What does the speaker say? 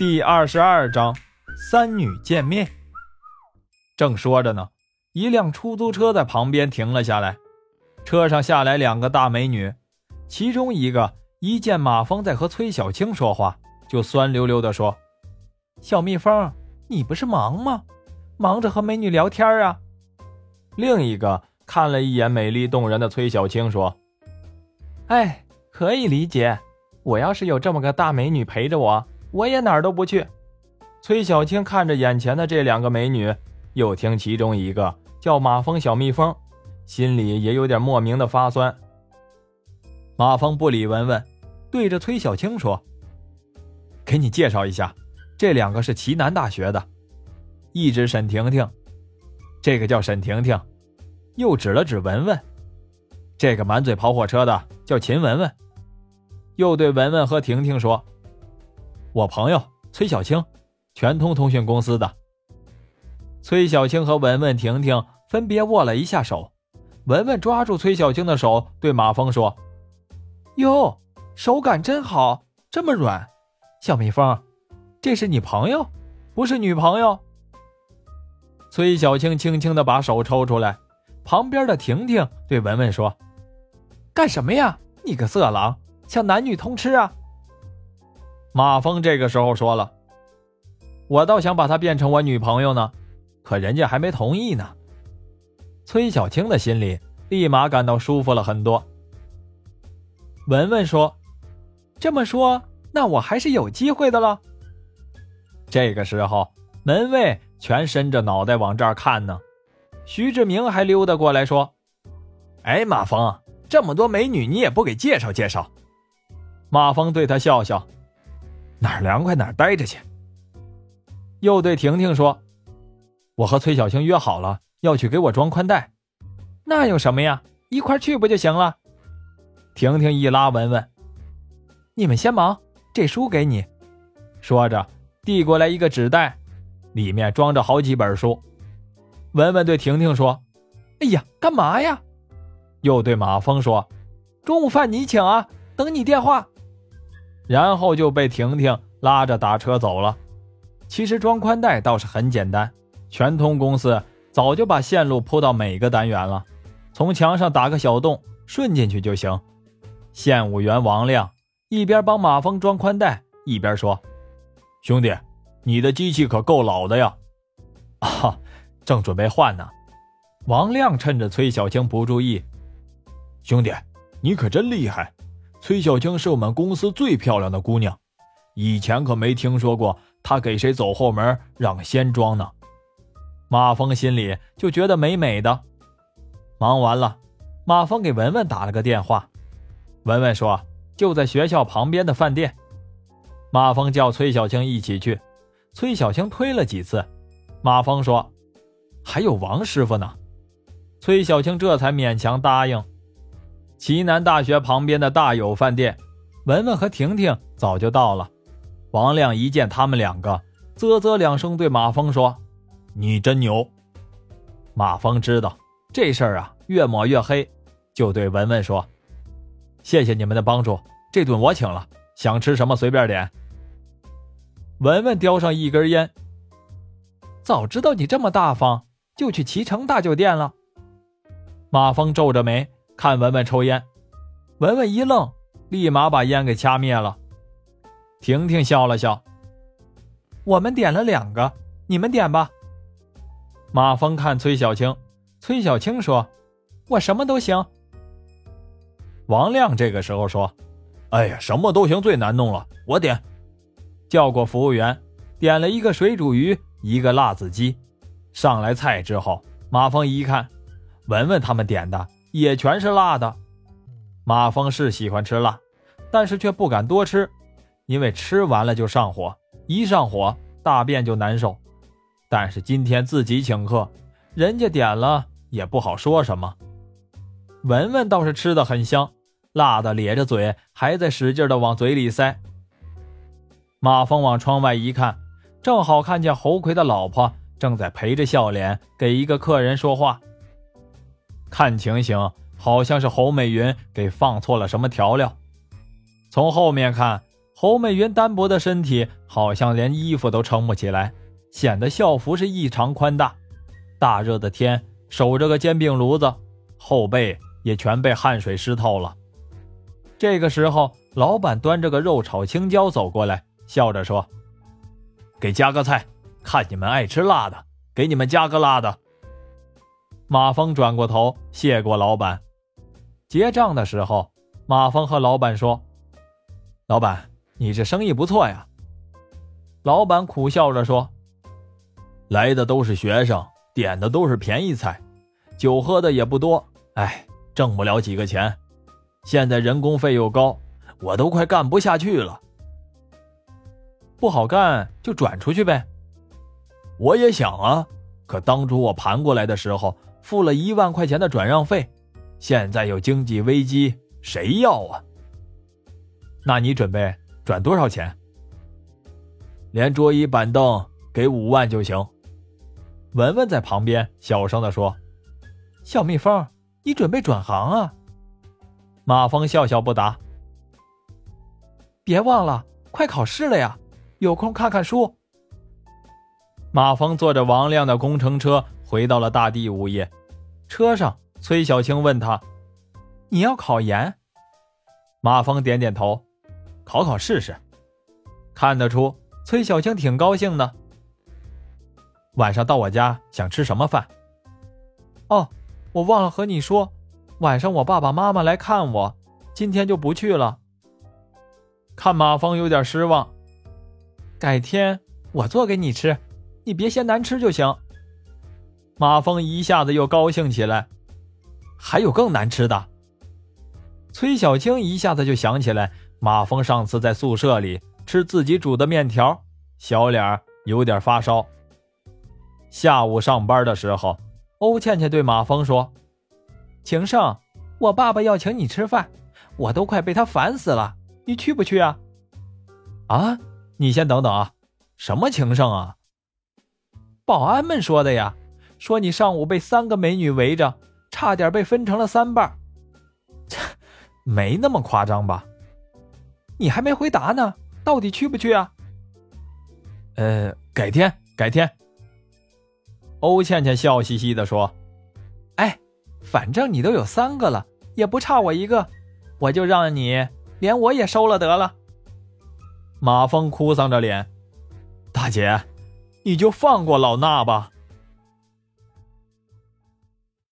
第二十二章，三女见面。正说着呢，一辆出租车在旁边停了下来，车上下来两个大美女，其中一个一见马峰在和崔小青说话，就酸溜溜地说：“小蜜蜂，你不是忙吗？忙着和美女聊天啊？”另一个看了一眼美丽动人的崔小青，说：“哎，可以理解，我要是有这么个大美女陪着我。”我也哪儿都不去。崔小青看着眼前的这两个美女，又听其中一个叫马蜂小蜜蜂，心里也有点莫名的发酸。马蜂不理文文，对着崔小青说：“给你介绍一下，这两个是齐南大学的。”一指沈婷婷，这个叫沈婷婷，又指了指文文，这个满嘴跑火车的叫秦文文，又对文文和婷婷说。我朋友崔小青，全通通讯公司的。崔小青和文文、婷婷分别握了一下手，文文抓住崔小青的手，对马峰说：“哟，手感真好，这么软。小蜜蜂，这是你朋友，不是女朋友？”崔小青轻轻的把手抽出来，旁边的婷婷对文文说：“干什么呀？你个色狼，想男女通吃啊？”马峰这个时候说了：“我倒想把她变成我女朋友呢，可人家还没同意呢。”崔小青的心里立马感到舒服了很多。文文说：“这么说，那我还是有机会的了。”这个时候，门卫全伸着脑袋往这儿看呢。徐志明还溜达过来说：“哎，马峰，这么多美女，你也不给介绍介绍？”马峰对他笑笑。哪儿凉快哪儿待着去。又对婷婷说：“我和崔小青约好了，要去给我装宽带，那有什么呀？一块去不就行了？”婷婷一拉文文：“你们先忙，这书给你。”说着递过来一个纸袋，里面装着好几本书。文文对婷婷说：“哎呀，干嘛呀？”又对马峰说：“中午饭你请啊，等你电话。”然后就被婷婷拉着打车走了。其实装宽带倒是很简单，全通公司早就把线路铺到每个单元了，从墙上打个小洞，顺进去就行。线务员王亮一边帮马峰装宽带，一边说：“兄弟，你的机器可够老的呀！”啊，正准备换呢。王亮趁着崔小青不注意：“兄弟，你可真厉害。”崔小青是我们公司最漂亮的姑娘，以前可没听说过她给谁走后门让先装呢。马峰心里就觉得美美的。忙完了，马峰给文文打了个电话，文文说就在学校旁边的饭店。马峰叫崔小青一起去，崔小青推了几次，马峰说还有王师傅呢，崔小青这才勉强答应。齐南大学旁边的大有饭店，文文和婷婷早就到了。王亮一见他们两个，啧啧两声，对马峰说：“你真牛。”马峰知道这事儿啊，越抹越黑，就对文文说：“谢谢你们的帮助，这顿我请了，想吃什么随便点。”文文叼上一根烟，早知道你这么大方，就去齐城大酒店了。马峰皱着眉。看文文抽烟，文文一愣，立马把烟给掐灭了。婷婷笑了笑：“我们点了两个，你们点吧。”马峰看崔小青，崔小青说：“我什么都行。”王亮这个时候说：“哎呀，什么都行最难弄了，我点。”叫过服务员，点了一个水煮鱼，一个辣子鸡。上来菜之后，马峰一看，文文他们点的。也全是辣的，马峰是喜欢吃辣，但是却不敢多吃，因为吃完了就上火，一上火大便就难受。但是今天自己请客，人家点了也不好说什么。文文倒是吃的很香，辣的咧着嘴，还在使劲的往嘴里塞。马峰往窗外一看，正好看见侯魁的老婆正在陪着笑脸给一个客人说话。看情形，好像是侯美云给放错了什么调料。从后面看，侯美云单薄的身体好像连衣服都撑不起来，显得校服是异常宽大。大热的天，守着个煎饼炉子，后背也全被汗水湿透了。这个时候，老板端着个肉炒青椒走过来，笑着说：“给加个菜，看你们爱吃辣的，给你们加个辣的。”马峰转过头，谢过老板。结账的时候，马峰和老板说：“老板。”你这生意不错呀，老板苦笑着说：“来的都是学生，点的都是便宜菜，酒喝的也不多，哎，挣不了几个钱。现在人工费又高，我都快干不下去了。不好干就转出去呗。我也想啊，可当初我盘过来的时候付了一万块钱的转让费，现在有经济危机，谁要啊？那你准备？”转多少钱？连桌椅板凳给五万就行。文文在旁边小声的说：“小蜜蜂，你准备转行啊？”马峰笑笑不答。别忘了，快考试了呀，有空看看书。马峰坐着王亮的工程车回到了大地物业，车上崔小青问他：“你要考研？”马峰点点头。考考试试，看得出崔小青挺高兴的。晚上到我家想吃什么饭？哦，我忘了和你说，晚上我爸爸妈妈来看我，今天就不去了。看马峰有点失望，改天我做给你吃，你别嫌难吃就行。马峰一下子又高兴起来，还有更难吃的。崔小青一下子就想起来。马峰上次在宿舍里吃自己煮的面条，小脸有点发烧。下午上班的时候，欧倩倩对马峰说：“情圣，我爸爸要请你吃饭，我都快被他烦死了，你去不去啊？”“啊，你先等等啊，什么情圣啊？”“保安们说的呀，说你上午被三个美女围着，差点被分成了三半。”“切，没那么夸张吧？”你还没回答呢，到底去不去啊？呃，改天，改天。欧倩倩笑嘻嘻的说：“哎，反正你都有三个了，也不差我一个，我就让你连我也收了得了。”马峰哭丧着脸：“大姐，你就放过老衲吧。”